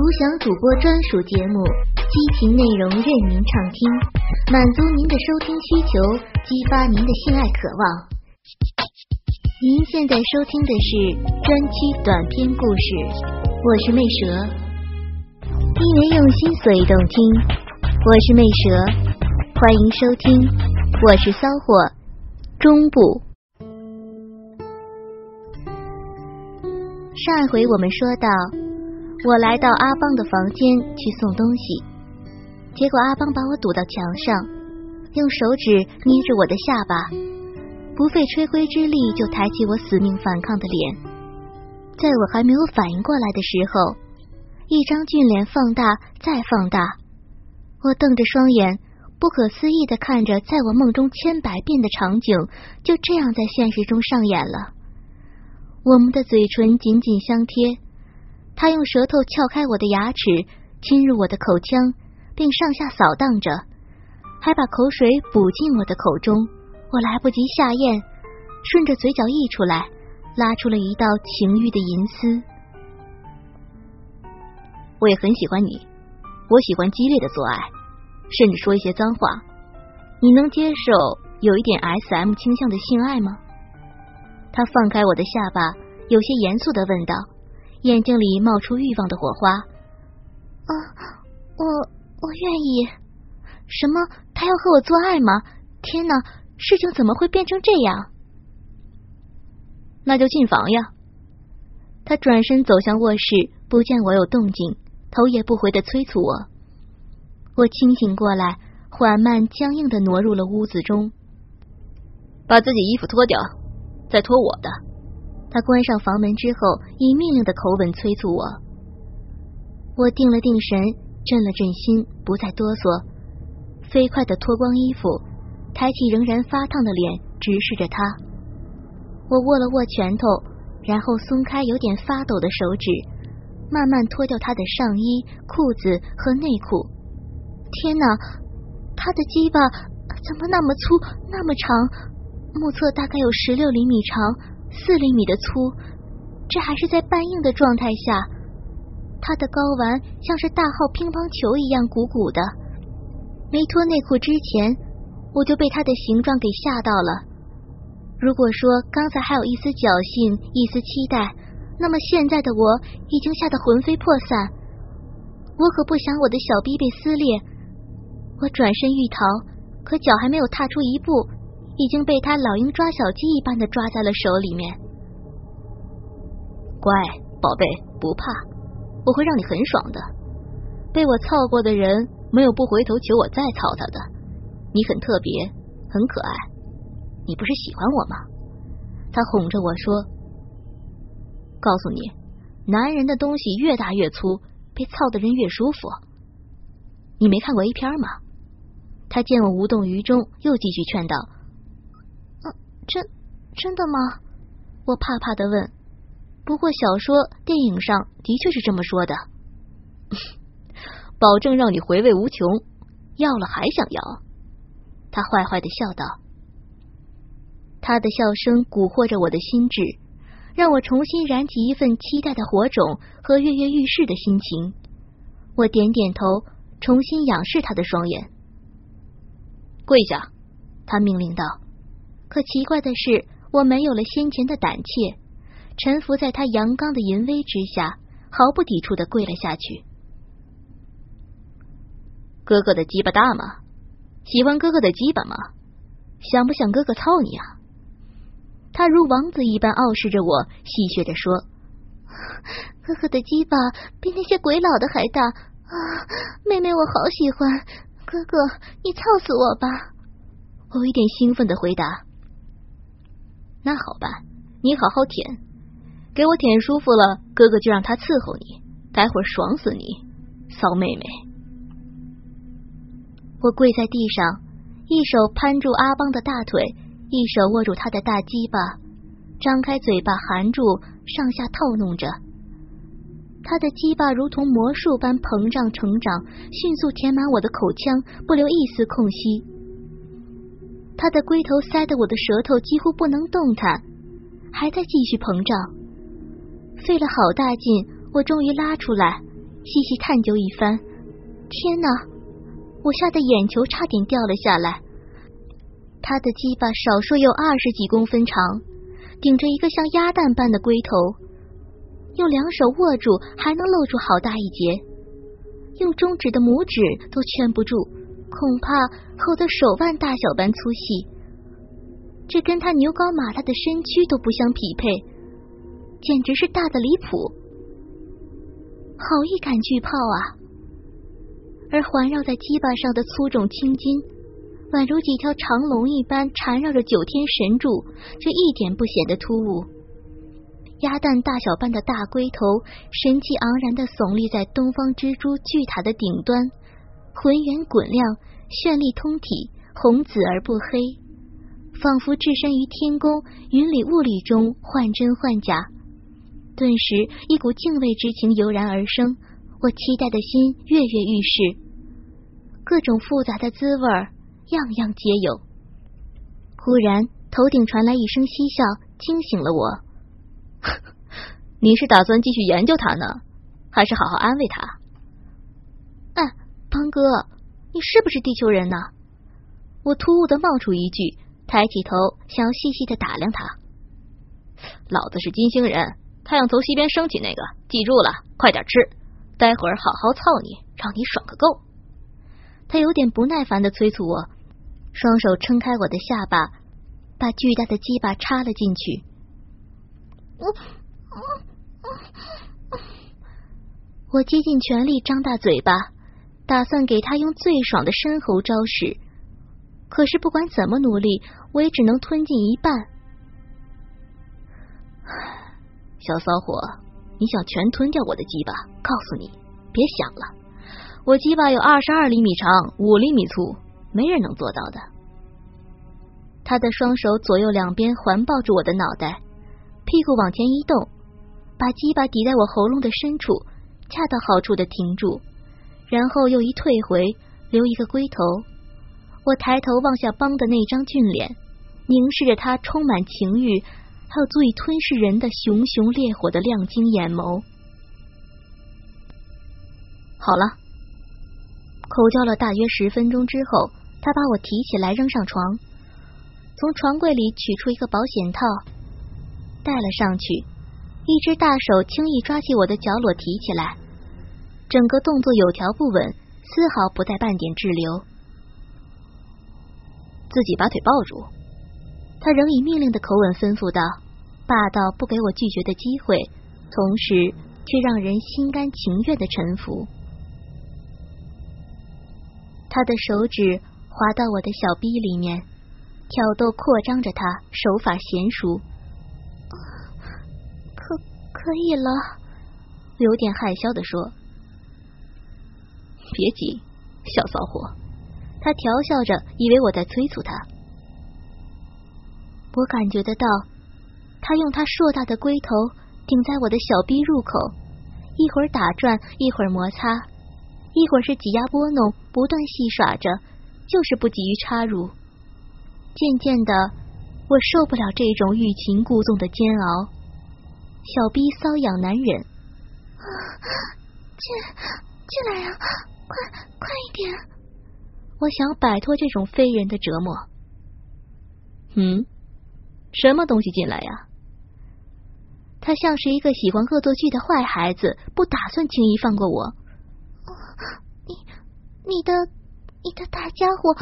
独享主播专属节目，激情内容任您畅听，满足您的收听需求，激发您的性爱渴望。您现在收听的是专区短篇故事，我是魅蛇，因为用心所以动听，我是魅蛇，欢迎收听，我是骚货中部。上一回我们说到。我来到阿邦的房间去送东西，结果阿邦把我堵到墙上，用手指捏着我的下巴，不费吹灰之力就抬起我死命反抗的脸。在我还没有反应过来的时候，一张俊脸放大再放大，我瞪着双眼，不可思议的看着在我梦中千百遍的场景，就这样在现实中上演了。我们的嘴唇紧紧相贴。他用舌头撬开我的牙齿，侵入我的口腔，并上下扫荡着，还把口水补进我的口中。我来不及下咽，顺着嘴角溢出来，拉出了一道情欲的银丝。我也很喜欢你，我喜欢激烈的做爱，甚至说一些脏话。你能接受有一点 S.M 倾向的性爱吗？他放开我的下巴，有些严肃的问道。眼睛里冒出欲望的火花。啊，我我愿意。什么？他要和我做爱吗？天哪，事情怎么会变成这样？那就进房呀。他转身走向卧室，不见我有动静，头也不回的催促我。我清醒过来，缓慢僵硬的挪入了屋子中，把自己衣服脱掉，再脱我的。他关上房门之后，以命令的口吻催促我。我定了定神，镇了镇心，不再哆嗦，飞快的脱光衣服，抬起仍然发烫的脸，直视着他。我握了握拳头，然后松开有点发抖的手指，慢慢脱掉他的上衣、裤子和内裤。天哪，他的鸡巴怎么那么粗，那么长？目测大概有十六厘米长。四厘米的粗，这还是在半硬的状态下。他的睾丸像是大号乒乓球一样鼓鼓的。没脱内裤之前，我就被他的形状给吓到了。如果说刚才还有一丝侥幸、一丝期待，那么现在的我已经吓得魂飞魄散。我可不想我的小臂被撕裂。我转身欲逃，可脚还没有踏出一步。已经被他老鹰抓小鸡一般的抓在了手里面。乖，宝贝，不怕，我会让你很爽的。被我操过的人，没有不回头求我再操他的。你很特别，很可爱，你不是喜欢我吗？他哄着我说：“告诉你，男人的东西越大越粗，被操的人越舒服。你没看过 A 片吗？”他见我无动于衷，又继续劝道。真真的吗？我怕怕的问。不过小说、电影上的确是这么说的。保证让你回味无穷，要了还想要。他坏坏的笑道。他的笑声蛊惑着我的心智，让我重新燃起一份期待的火种和跃跃欲试的心情。我点点头，重新仰视他的双眼。跪下，他命令道。可奇怪的是，我没有了先前的胆怯，臣服在他阳刚的淫威之下，毫不抵触的跪了下去。哥哥的鸡巴大吗？喜欢哥哥的鸡巴吗？想不想哥哥操你啊？他如王子一般傲视着我，戏谑着说：“哥哥的鸡巴比那些鬼佬的还大啊！妹妹，我好喜欢哥哥，你操死我吧！”我有点兴奋的回答。那好吧，你好好舔，给我舔舒服了，哥哥就让他伺候你，待会儿爽死你，骚妹妹。我跪在地上，一手攀住阿邦的大腿，一手握住他的大鸡巴，张开嘴巴含住，上下套弄着。他的鸡巴如同魔术般膨胀成长，迅速填满我的口腔，不留一丝空隙。他的龟头塞得我的舌头几乎不能动弹，还在继续膨胀。费了好大劲，我终于拉出来，细细探究一番。天哪！我吓得眼球差点掉了下来。他的鸡巴少说有二十几公分长，顶着一个像鸭蛋般的龟头，用两手握住还能露出好大一截，用中指的拇指都圈不住，恐怕和我的手腕大小般粗细。这跟他牛高马大的身躯都不相匹配，简直是大的离谱。好一杆巨炮啊！而环绕在鸡巴上的粗重青筋。宛如几条长龙一般缠绕着九天神柱，却一点不显得突兀。鸭蛋大小般的大龟头，神气昂然的耸立在东方蜘蛛巨塔的顶端，浑圆滚亮，绚丽通体，红紫而不黑，仿佛置身于天宫云里雾里中，幻真幻假。顿时，一股敬畏之情油然而生，我期待的心跃跃欲试，各种复杂的滋味儿。样样皆有。忽然，头顶传来一声嬉笑，惊醒了我。你是打算继续研究他呢，还是好好安慰他？邦哥，你是不是地球人呢？我突兀的冒出一句，抬起头，想要细细的打量他。老子是金星人，太阳从西边升起那个，记住了，快点吃，待会儿好好操你，让你爽个够。他有点不耐烦的催促我。双手撑开我的下巴，把巨大的鸡巴插了进去。我竭尽全力张大嘴巴，打算给他用最爽的深喉招式。可是不管怎么努力，我也只能吞进一半。小骚货，你想全吞掉我的鸡巴？告诉你，别想了。我鸡巴有二十二厘米长，五厘米粗。没人能做到的。他的双手左右两边环抱住我的脑袋，屁股往前一动，把鸡巴抵在我喉咙的深处，恰到好处的停住，然后又一退回，留一个龟头。我抬头望下邦的那张俊脸，凝视着他充满情欲，还有足以吞噬人的熊熊烈火的亮晶眼眸。好了，口交了大约十分钟之后。他把我提起来扔上床，从床柜里取出一个保险套，戴了上去。一只大手轻易抓起我的脚裸提起来，整个动作有条不紊，丝毫不带半点滞留。自己把腿抱住。他仍以命令的口吻吩咐道，霸道不给我拒绝的机会，同时却让人心甘情愿的臣服。他的手指。滑到我的小臂里面，挑逗扩张着，他手法娴熟。可可以了，有点害羞的说：“别急，小骚货。”他调笑着，以为我在催促他。我感觉得到，他用他硕大的龟头顶在我的小臂入口，一会儿打转，一会儿摩擦，一会儿是挤压拨弄，不断戏耍着。就是不急于插入，渐渐的，我受不了这种欲擒故纵的煎熬，小逼瘙痒难忍。啊进进来呀，快快一点！我想摆脱这种非人的折磨。嗯，什么东西进来呀？他像是一个喜欢恶作剧的坏孩子，不打算轻易放过我。你你的。你的大家伙，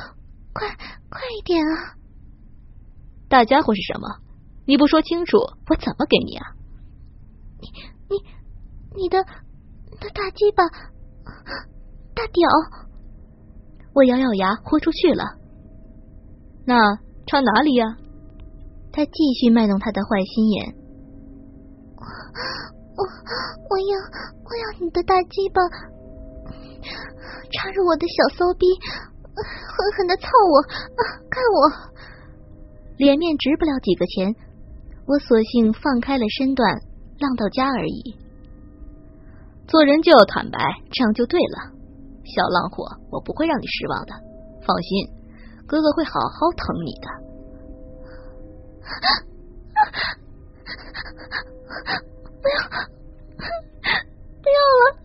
快快一点啊！大家伙是什么？你不说清楚，我怎么给你啊？你你你的那大鸡巴大屌！我咬咬牙，豁出去了。那插哪里呀？他继续卖弄他的坏心眼。我我要我要你的大鸡巴！插入我的小骚逼，狠狠的操我！看我，脸面值不了几个钱，我索性放开了身段，浪到家而已。做人就要坦白，这样就对了。小浪火，我不会让你失望的，放心，哥哥会好好疼你的。不要，不要了！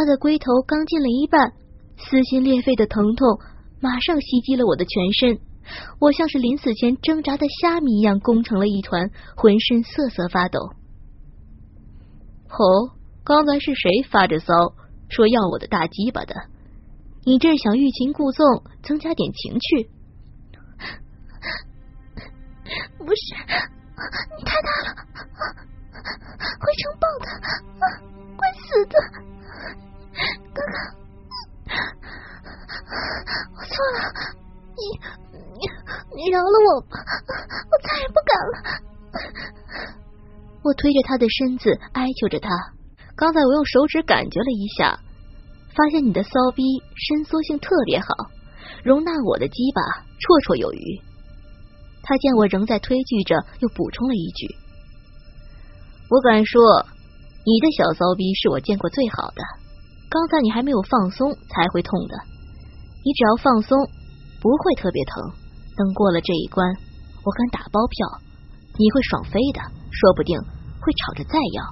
他的龟头刚进了一半，撕心裂肺的疼痛马上袭击了我的全身，我像是临死前挣扎的虾米一样，攻成了一团，浑身瑟瑟发抖。哦，刚才是谁发着骚说要我的大鸡巴的？你这是想欲擒故纵，增加点情趣？不是，你太大了，会撑爆的，会死的。哥哥，我错了，你你你饶了我吧，我再也不敢了。我推着他的身子，哀求着他。刚才我用手指感觉了一下，发现你的骚逼伸缩性特别好，容纳我的鸡巴绰绰有余。他见我仍在推拒着，又补充了一句：“我敢说，你的小骚逼是我见过最好的。”刚才你还没有放松才会痛的，你只要放松不会特别疼。等过了这一关，我敢打包票，你会爽飞的，说不定会吵着再要。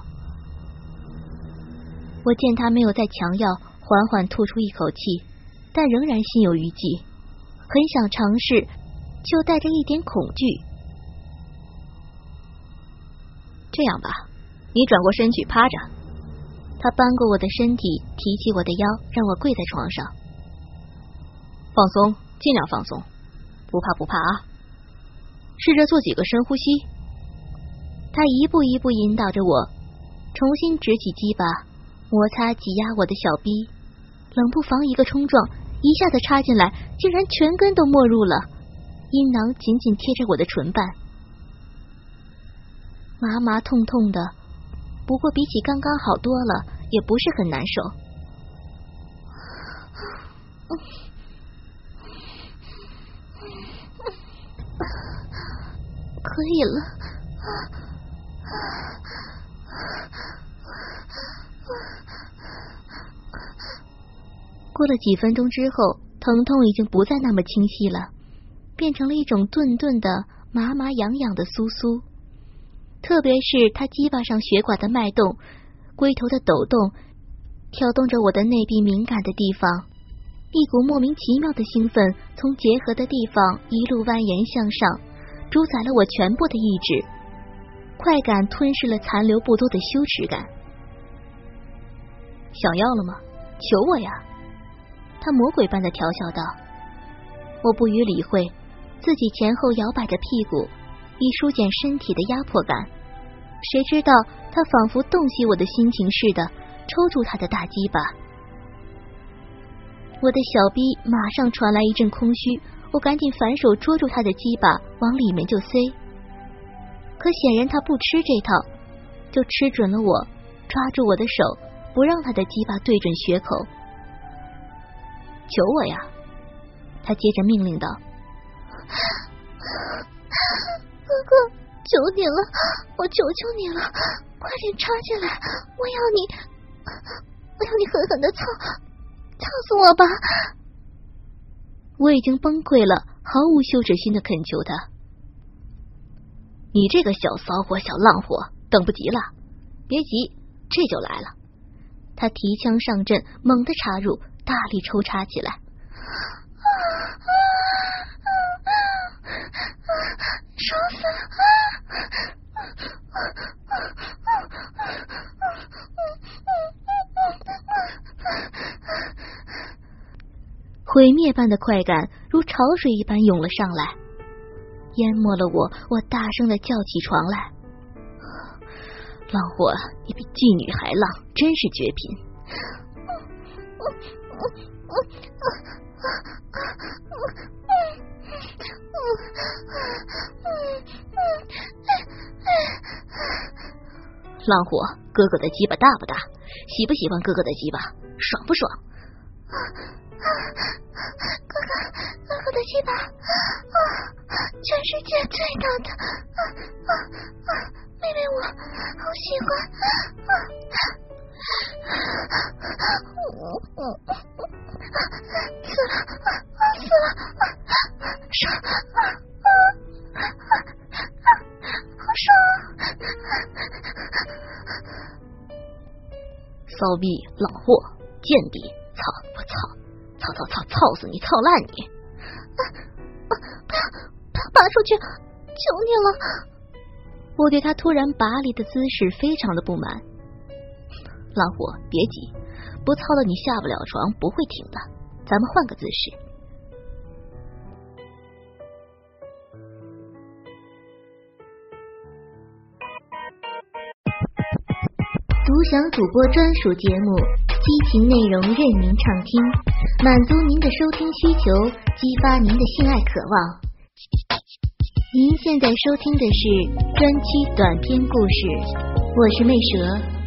我见他没有再强要，缓缓吐出一口气，但仍然心有余悸，很想尝试，就带着一点恐惧。这样吧，你转过身去趴着。他扳过我的身体，提起我的腰，让我跪在床上，放松，尽量放松，不怕不怕啊！试着做几个深呼吸。他一步一步引导着我，重新直起鸡巴，摩擦挤压我的小臂，冷不防一个冲撞，一下子插进来，竟然全根都没入了，阴囊紧紧贴着我的唇瓣，麻麻痛痛的。不过比起刚刚好多了，也不是很难受。可以了。过了几分钟之后，疼痛已经不再那么清晰了，变成了一种顿顿的麻麻痒痒的酥酥。特别是他鸡巴上血管的脉动，龟头的抖动，挑动着我的内壁敏感的地方，一股莫名其妙的兴奋从结合的地方一路蜿蜒向上，主宰了我全部的意志，快感吞噬了残留不多的羞耻感。想要了吗？求我呀！他魔鬼般的调笑道。我不予理会，自己前后摇摆着屁股。以舒解身体的压迫感，谁知道他仿佛洞悉我的心情似的，抽住他的大鸡巴。我的小逼马上传来一阵空虚，我赶紧反手捉住他的鸡巴，往里面就塞。可显然他不吃这套，就吃准了我，抓住我的手，不让他的鸡巴对准血口。求我呀！他接着命令道。哥哥，求你了，我求求你了，快点插进来！我要你，我要你狠狠的操，操死我吧！我已经崩溃了，毫无羞耻心的恳求他：“你这个小骚货、小浪货，等不及了！别急，这就来了。”他提枪上阵，猛地插入，大力抽插起来。爽死了！毁灭般的快感如潮水一般涌了上来，淹没了我。我大声的叫起床来：“浪货，你比妓女还浪，真是绝品！”浪火，哥哥的鸡巴大不大？喜不喜欢哥哥的鸡巴？爽不爽？哥哥，哥哥的鸡巴，啊全世界最大的！啊啊妹妹，我好喜欢！啊死了，死了，爽！好爽！骚逼、老货、贱逼！操！我操！操操操！操死你！操烂你！啊啊！不要！不要拔出去！求你了！我对他突然拔离的姿势非常的不满。老虎，别急，不操的你下不了床，不会停的。咱们换个姿势。享主播专属节目，激情内容任您畅听，满足您的收听需求，激发您的性爱渴望。您现在收听的是专区短篇故事，我是魅蛇。